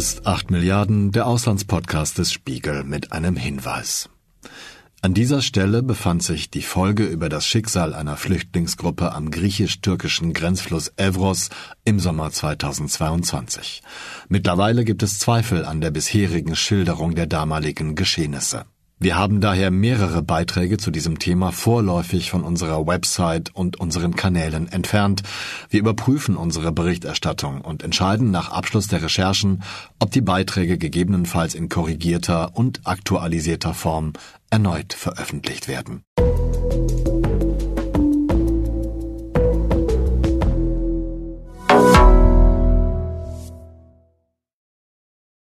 ist 8 Milliarden, der Auslandspodcast des Spiegel mit einem Hinweis. An dieser Stelle befand sich die Folge über das Schicksal einer Flüchtlingsgruppe am griechisch-türkischen Grenzfluss Evros im Sommer 2022. Mittlerweile gibt es Zweifel an der bisherigen Schilderung der damaligen Geschehnisse. Wir haben daher mehrere Beiträge zu diesem Thema vorläufig von unserer Website und unseren Kanälen entfernt. Wir überprüfen unsere Berichterstattung und entscheiden nach Abschluss der Recherchen, ob die Beiträge gegebenenfalls in korrigierter und aktualisierter Form erneut veröffentlicht werden.